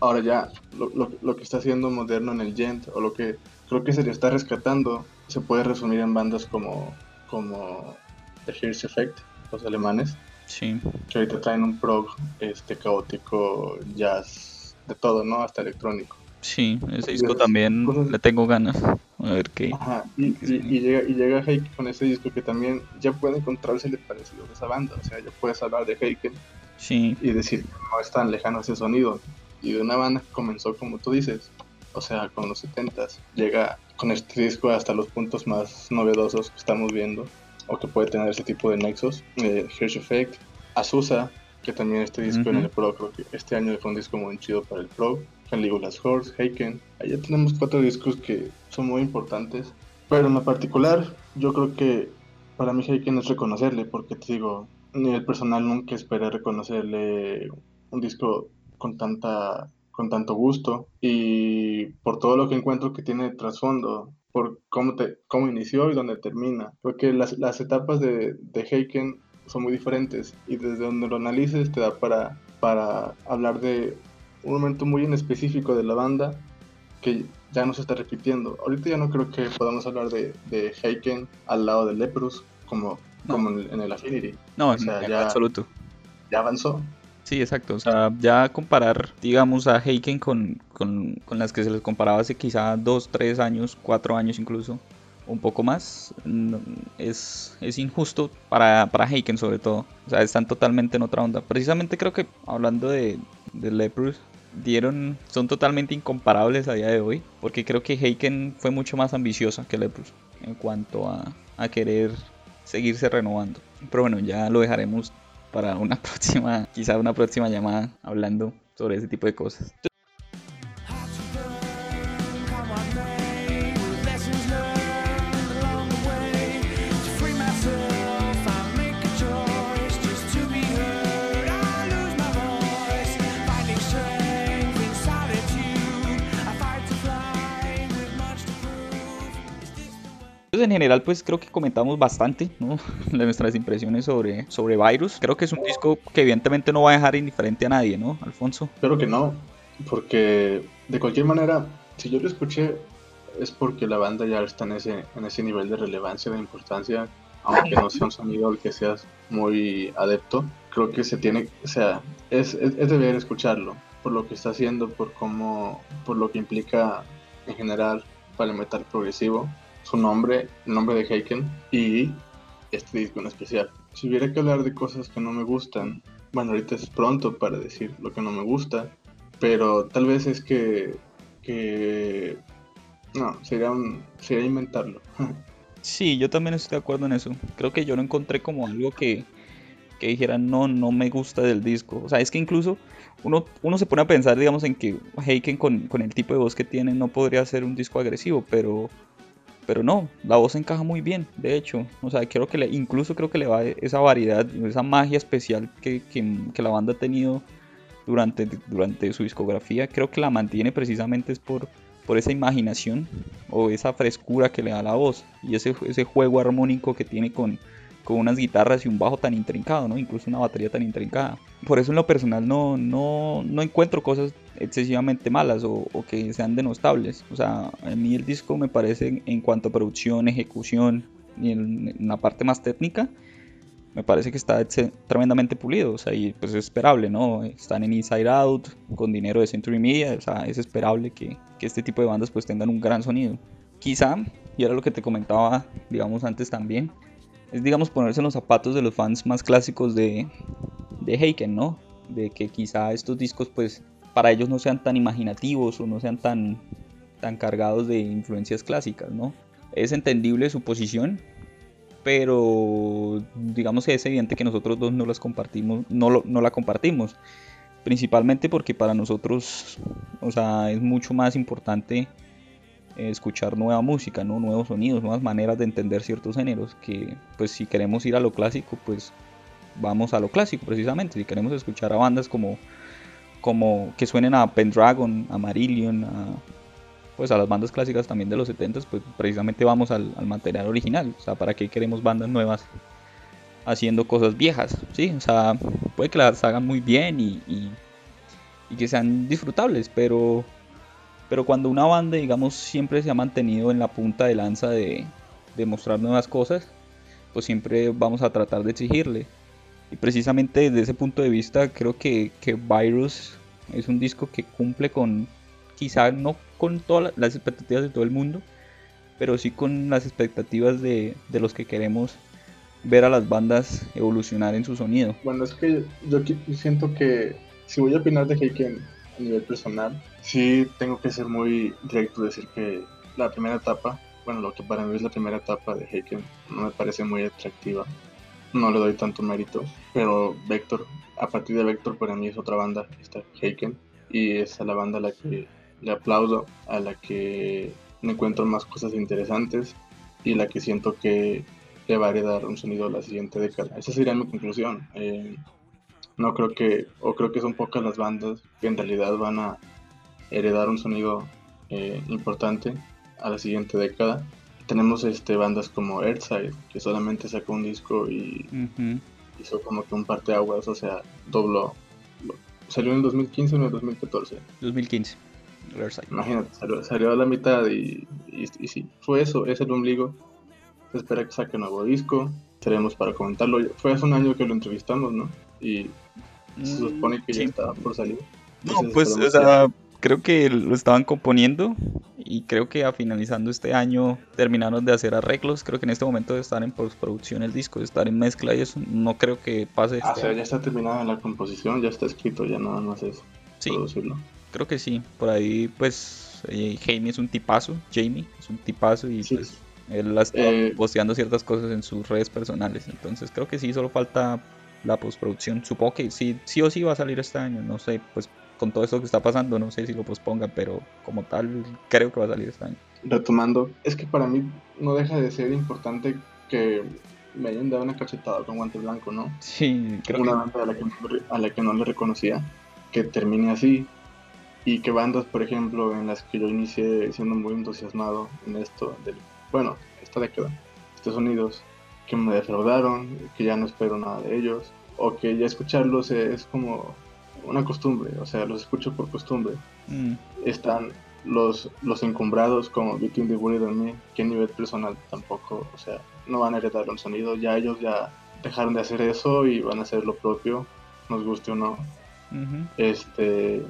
ahora ya lo, lo, lo, que está haciendo moderno en el Gent, o lo que creo que se le está rescatando, se puede resumir en bandas como como The Hears Effect, los alemanes. Sí. Que ahorita traen un prog este, caótico, jazz, de todo, ¿no? Hasta electrónico. Sí, ese disco también le tengo ganas. A ver qué. Ajá, y, llega, y llega Heiken con ese disco que también ya puede encontrarse el parecido de esa banda. O sea, ya puedes hablar de Heiken sí. y decir no es tan lejano ese sonido. Y de una banda que comenzó, como tú dices, o sea, con los 70s, llega con este disco hasta los puntos más novedosos que estamos viendo o que puede tener ese tipo de nexos. Eh, Hirsch Effect, Azusa, que también este disco en el Pro, creo que este año fue un disco muy chido para el Pro. Legolas Horse, Heiken. Allá tenemos cuatro discos que son muy importantes. Pero en lo particular, yo creo que para mí Heiken es reconocerle, porque te digo, nivel personal nunca esperé reconocerle un disco con tanta con tanto gusto y por todo lo que encuentro que tiene trasfondo, por cómo, te, cómo inició y dónde termina. Porque las, las etapas de, de Heiken son muy diferentes y desde donde lo analices te da para, para hablar de un momento muy en específico de la banda que ya no se está repitiendo. Ahorita ya no creo que podamos hablar de, de Heiken al lado de Leprous como, como en, el Affinity. No, o sea, en ya, absoluto. Ya avanzó. Sí, exacto. O sea, ya comparar, digamos, a Heiken con, con, con, las que se les comparaba hace quizá dos, tres años, cuatro años incluso, un poco más, es, es injusto para, para Heiken sobre todo. O sea, están totalmente en otra onda. Precisamente creo que hablando de, de Leprous, dieron, son totalmente incomparables a día de hoy, porque creo que Heiken fue mucho más ambiciosa que Leprous en cuanto a, a querer seguirse renovando. Pero bueno, ya lo dejaremos para una próxima, quizá una próxima llamada hablando sobre ese tipo de cosas. General, pues creo que comentamos bastante, ¿no? Nuestras impresiones sobre, sobre Virus. Creo que es un disco que evidentemente no va a dejar indiferente a nadie, ¿no, Alfonso? Creo que no, porque de cualquier manera, si yo lo escuché, es porque la banda ya está en ese, en ese nivel de relevancia, de importancia, aunque no sea un sonido al que seas muy adepto. Creo que se tiene, o sea, es, es, es deber escucharlo por lo que está haciendo, por cómo, por lo que implica en general para el metal progresivo su nombre, el nombre de Heiken y este disco en especial. Si hubiera que hablar de cosas que no me gustan, bueno, ahorita es pronto para decir lo que no me gusta, pero tal vez es que, que no, sería, un, sería inventarlo. Sí, yo también estoy de acuerdo en eso. Creo que yo no encontré como algo que, que dijera no, no me gusta del disco. O sea, es que incluso uno, uno se pone a pensar, digamos, en que Heiken con, con el tipo de voz que tiene no podría ser un disco agresivo, pero pero no, la voz encaja muy bien, de hecho. O sea, creo que le, incluso creo que le va esa variedad, esa magia especial que, que, la banda ha tenido durante, durante su discografía. Creo que la mantiene precisamente es por, por esa imaginación o esa frescura que le da la voz y ese, ese juego armónico que tiene con, con unas guitarras y un bajo tan intrincado, ¿no? Incluso una batería tan intrincada. Por eso en lo personal no, no, no encuentro cosas excesivamente malas o, que sean denostables. O sea, a mí el disco me parece en cuanto a producción, ejecución y en, la parte más técnica, me parece que está tremendamente pulido, o sea, y pues es esperable, ¿no? Están en Inside Out, con dinero de Century Media, o sea, es esperable que, que este tipo de bandas pues tengan un gran sonido. Quizá, y era lo que te comentaba, digamos, antes también, es, digamos, ponerse en los zapatos de los fans más clásicos de, de Heiken, ¿no? De que quizá estos discos, pues, para ellos no sean tan imaginativos o no sean tan, tan cargados de influencias clásicas, ¿no? Es entendible su posición, pero digamos que es evidente que nosotros dos no las compartimos, no, no la compartimos. Principalmente porque para nosotros, o sea, es mucho más importante escuchar nueva música, ¿no? nuevos sonidos, nuevas maneras de entender ciertos géneros, que pues si queremos ir a lo clásico, pues vamos a lo clásico precisamente, si queremos escuchar a bandas como, como que suenen a Pendragon, a Marillion, a, pues a las bandas clásicas también de los 70 pues precisamente vamos al, material original, o sea, ¿para qué queremos bandas nuevas haciendo cosas viejas? Sí, o sea, puede que las hagan muy bien y, y, y que sean disfrutables, pero pero cuando una banda, digamos, siempre se ha mantenido en la punta de lanza de, de mostrar nuevas cosas, pues siempre vamos a tratar de exigirle. Y precisamente desde ese punto de vista creo que, Virus es un disco que cumple con, quizá no con todas las expectativas de todo el mundo, pero sí con las expectativas de, de los que queremos ver a las bandas evolucionar en su sonido. Bueno, es que yo siento que si voy a opinar de Heiken nivel personal, sí tengo que ser muy directo, decir que la primera etapa, bueno, lo que para mí es la primera etapa de Heiken, no me parece muy atractiva. No le doy tanto mérito, pero Vector, a partir de Vector para mí es otra banda, está Heiken, y es a la banda a la que le aplaudo, a la que encuentro más cosas interesantes y la que siento que le va a heredar un sonido a la siguiente década. Esa sería mi conclusión. Eh, no creo que, o creo que son pocas las bandas que en realidad van a heredar un sonido eh, importante a la siguiente década. Tenemos este, bandas como Earthside, que solamente sacó un disco y hizo como que un parteaguas, o sea, dobló. ¿Salió en el 2015 o en el 2014? 2015. Imagínate, salió, a la mitad y, y, y, sí, fue eso, es el ombligo. Se espera que saque un nuevo disco, tenemos para comentarlo. Fue hace un año que lo entrevistamos, ¿no? Y se mm, supone que ya está por salir. No, pues, o sea, creo que lo estaban componiendo y creo que a finalizando este año terminaron de hacer arreglos. Creo que en este momento de estar en postproducción el disco, de estar en mezcla y eso, no creo que pase. Ah, o sea, ya está terminada la composición, ya está escrito, ya nada más es sí, producirlo. Creo que sí, por ahí pues eh, Jamie es un tipazo, Jamie es un tipazo y pues él ha estado eh, posteando ciertas cosas en sus redes personales, entonces creo que sí, solo falta la postproducción. Supongo que sí, sí o sí va a salir este año, no sé, pues con todo esto que está pasando, no sé si lo pospongan, pero como tal, creo que va a salir este año. Retomando, es que para mí no deja de ser importante que me hayan dado una cachetada con guante blanco, ¿no? Sí, creo Una banda a la, que, a la que no le reconocía, que termine así, y que bandas, por ejemplo, en las que yo inicié siendo muy entusiasmado en esto, del, bueno, esta década, Estados Unidos, que me defraudaron, que ya no espero nada de ellos, o que ya escucharlos es como una costumbre, o sea, los escucho por costumbre. Mm. Están los, los encumbrados como Between the World and Me, que a nivel personal tampoco, o sea, no van a heredar un sonido, ya ellos ya dejaron de hacer eso y van a hacer lo propio, nos guste o no. Este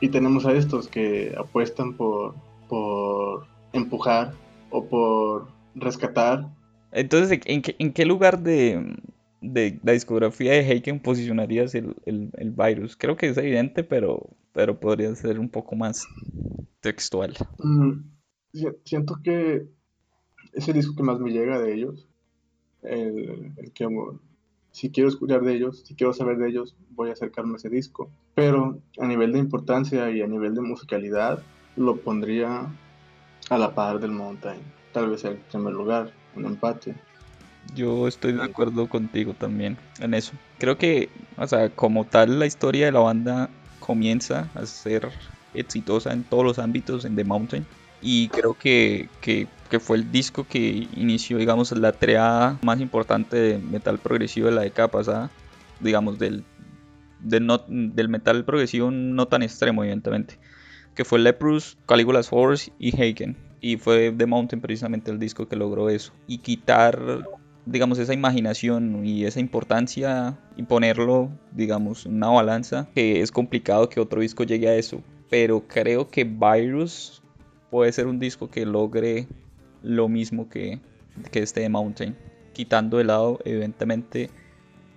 y tenemos a estos que apuestan por, por empujar o por rescatar. Entonces, ¿en qué, lugar de, de la discografía de Heiken posicionarías el, el, virus? Creo que es evidente, pero, pero podría ser un poco más textual. Mm, siento que es el disco que más me llega de ellos. El, el que si quiero escuchar de ellos, si quiero saber de ellos, voy a acercarme a ese disco. Pero a nivel de importancia y a nivel de musicalidad, lo pondría a la par del Mountain. Tal vez el primer lugar, un empate. Yo estoy de acuerdo contigo también en eso. Creo que, o sea, como tal, la historia de la banda comienza a ser exitosa en todos los ámbitos en The Mountain. Y creo que, que, fue el disco que inició, digamos, la triada más importante de metal progresivo de la década pasada. Digamos, del, del, del metal progresivo no tan extremo, evidentemente. Que fue Leprous, Caligula's Force y Haken. Y fue The Mountain precisamente el disco que logró eso. Y quitar digamos, esa imaginación y esa importancia y ponerlo, digamos, en una balanza, que es complicado que otro disco llegue a eso. Pero creo que Virus puede ser un disco que logre lo mismo que, que este de Mountain. Quitando de lado, evidentemente,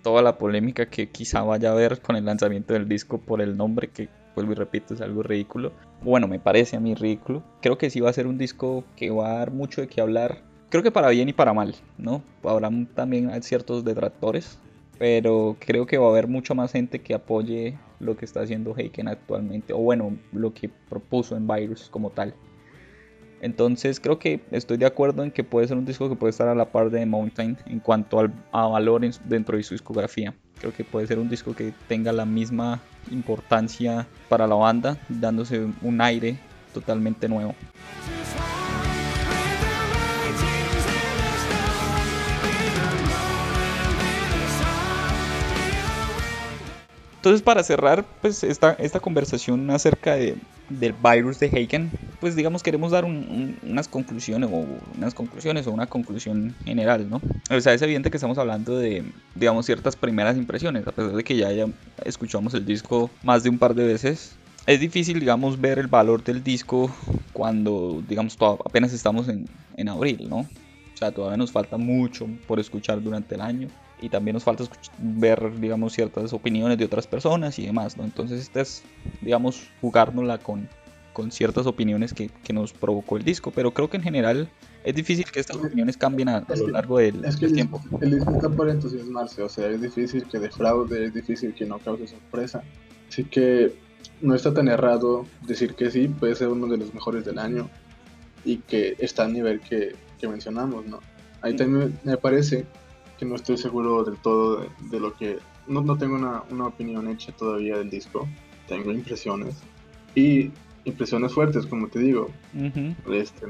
toda la polémica que quizá vaya a haber con el lanzamiento del disco por el nombre, que vuelvo y repito, es algo ridículo. Bueno, me parece a mí ridículo. Creo que sí va a ser un disco que va a dar mucho de qué hablar creo que para bien y para mal, ¿no? Habrá también ciertos detractores, pero creo que va a haber mucha más gente que apoye lo que está haciendo Heiken actualmente, o bueno, lo que propuso en Virus como tal. Entonces creo que estoy de acuerdo en que puede ser un disco que puede estar a la par de Mountain en cuanto al, a valor dentro de su discografía. Creo que puede ser un disco que tenga la misma importancia para la banda, dándose un aire totalmente nuevo. Entonces, para cerrar pues, esta, esta conversación acerca de, del virus de Haken, pues digamos queremos dar unas conclusiones o unas conclusiones o una conclusión general, ¿no? O sea, es evidente que estamos hablando de, digamos, ciertas primeras impresiones, a pesar de que ya, ya escuchamos el disco más de un par de veces. Es difícil, digamos, ver el valor del disco cuando, digamos, apenas estamos en, en abril, ¿no? O sea, todavía nos falta mucho por escuchar durante el año y también nos falta ver, digamos, ciertas opiniones de otras personas y demás, ¿no? Entonces, esta es, digamos, jugárnosla con, con ciertas opiniones que, que, nos provocó el disco, pero creo que en general es difícil que estas opiniones cambien a, lo largo del, es que el, tiempo. El disco está por entusiasmarse, o sea, es difícil que defraude, es difícil que no cause sorpresa, así que no está tan errado decir que sí, puede ser uno de los mejores del año y que está al nivel que, que mencionamos, ¿no? Ahí también me parece que no estoy seguro del todo de, lo que... No, no tengo una, una, opinión hecha todavía del disco, tengo impresiones. Y impresiones fuertes, como te digo. este,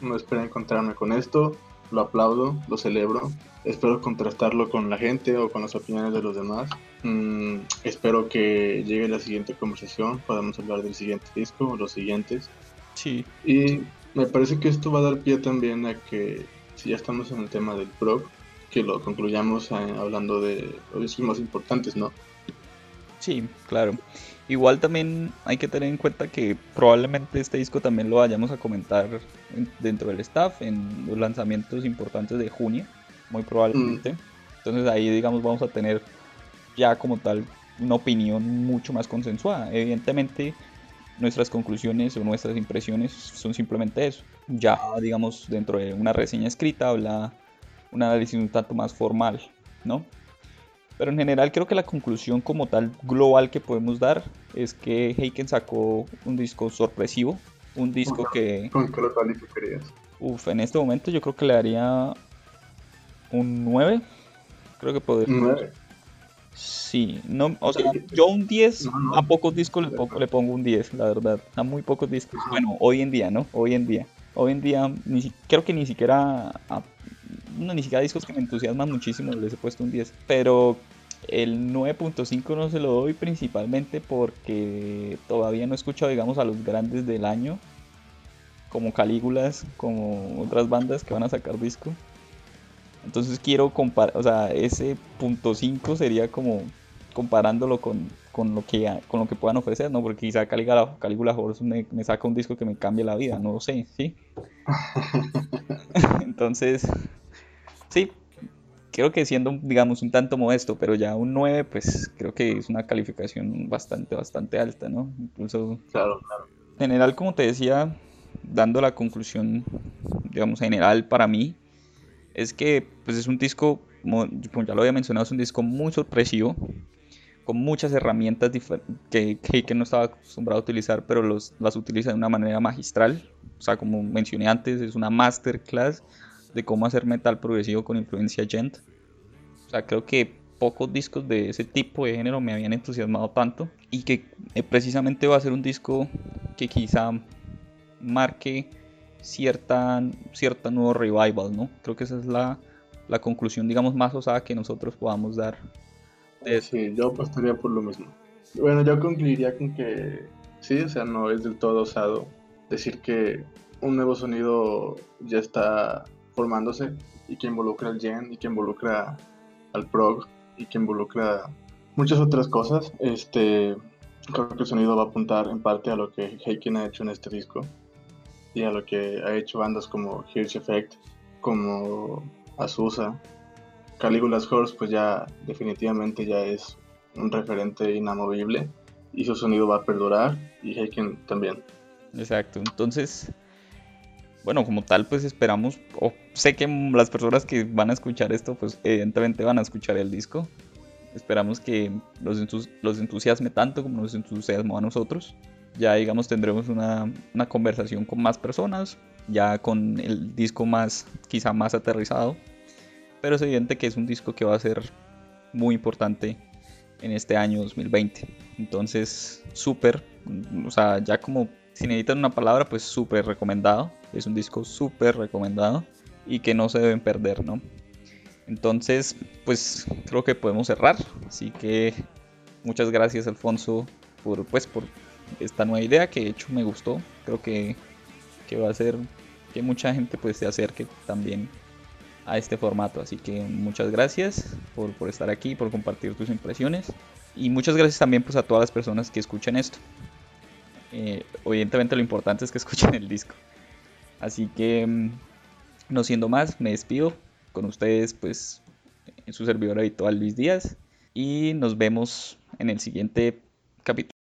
no espero encontrarme con esto, lo aplaudo, lo celebro. Espero contrastarlo con la gente o con las opiniones de los demás. Mm, espero que llegue la siguiente conversación, podamos hablar del siguiente disco o los siguientes. Sí. Y me parece que esto va a dar pie también a que, si ya estamos en el tema del prog, que lo concluyamos eh, hablando de los discos más importantes, ¿no? Sí, claro. Igual también hay que tener en cuenta que probablemente este disco también lo vayamos a comentar dentro del staff en los lanzamientos importantes de junio, muy probablemente. Mm. Entonces ahí digamos vamos a tener ya como tal una opinión mucho más consensuada. Evidentemente nuestras conclusiones o nuestras impresiones son simplemente eso. Ya digamos dentro de una reseña escrita habla un análisis un tanto más formal, ¿no? Pero en general creo que la conclusión como tal global que podemos dar es que Heiken sacó un disco sorpresivo, un disco que... ¿Con qué lo calificarías? Uf, en este momento yo creo que le daría un 9. Creo que podría... ¿Un 9? Sí, no, o sea, yo un 10, a pocos discos le pongo, le pongo, un 10, la verdad, a muy pocos discos. Bueno, hoy en día, ¿no? Hoy en día. Hoy en día, ni, creo que ni siquiera a no, ni siquiera discos que me entusiasman muchísimo les he puesto un 10. Pero el 9.5 no se lo doy principalmente porque todavía no he escuchado, digamos, a los grandes del año, como Calígulas, como otras bandas que van a sacar disco. Entonces quiero comparar, o sea, ese punto 5 sería como comparándolo con, con, lo que, con lo que puedan ofrecer, ¿no? Porque quizá Calígula, Calígula me, me saca un disco que me cambie la vida, no lo sé, ¿sí? Entonces, creo que siendo, digamos, un tanto modesto, pero ya un 9, pues creo que es una calificación bastante, bastante alta, ¿no? Incluso... Claro, claro. En general, como te decía, dando la conclusión, digamos, general para mí, es que pues es un disco, como ya lo había mencionado, es un disco muy sorpresivo, con muchas herramientas que, que, no estaba acostumbrado a utilizar, pero los, las utiliza de una manera magistral. O sea, como mencioné antes, es una masterclass de cómo hacer metal progresivo con influencia gent. O sea, creo que pocos discos de ese tipo de género me habían entusiasmado tanto y que eh, precisamente va a ser un disco que quizá marque cierta, cierta nuevo revival, ¿no? Creo que esa es la, la conclusión, digamos, más osada que nosotros podamos dar. De sí, yo apostaría por lo mismo. Bueno, yo concluiría con que sí, o sea, no es del todo osado decir que un nuevo sonido ya está formándose y que involucra al gen y que involucra al prog y que involucra muchas otras cosas. Este, creo que el sonido va a apuntar en parte a lo que Heiken ha hecho en este disco y a lo que ha hecho bandas como Hirsch Effect, como Azusa. Caligula's Horse pues ya definitivamente ya es un referente inamovible y su sonido va a perdurar y Heiken también. Exacto, entonces bueno, como tal, pues esperamos, o sé que las personas que van a escuchar esto, pues evidentemente van a escuchar el disco. Esperamos que los, los entusiasme tanto como nos entusiasmó a nosotros. Ya, digamos, tendremos una, una conversación con más personas, ya con el disco más, quizá más aterrizado. Pero es evidente que es un disco que va a ser muy importante en este año 2020. Entonces, súper, o sea, ya como si necesitan una palabra, pues súper recomendado. Es un disco súper recomendado y que no se deben perder, ¿no? Entonces, pues creo que podemos cerrar. Así que muchas gracias, Alfonso, por, pues, por esta nueva idea que de hecho me gustó. Creo que, que va a hacer que mucha gente pues se acerque también a este formato. Así que muchas gracias por, por, estar aquí, por compartir tus impresiones. Y muchas gracias también pues a todas las personas que escuchan esto. Eh, evidentemente lo importante es que escuchen el disco. Así que, mm, no siendo más, me despido con ustedes, pues, en su servidor habitual Luis Díaz. Y nos vemos en el siguiente capítulo.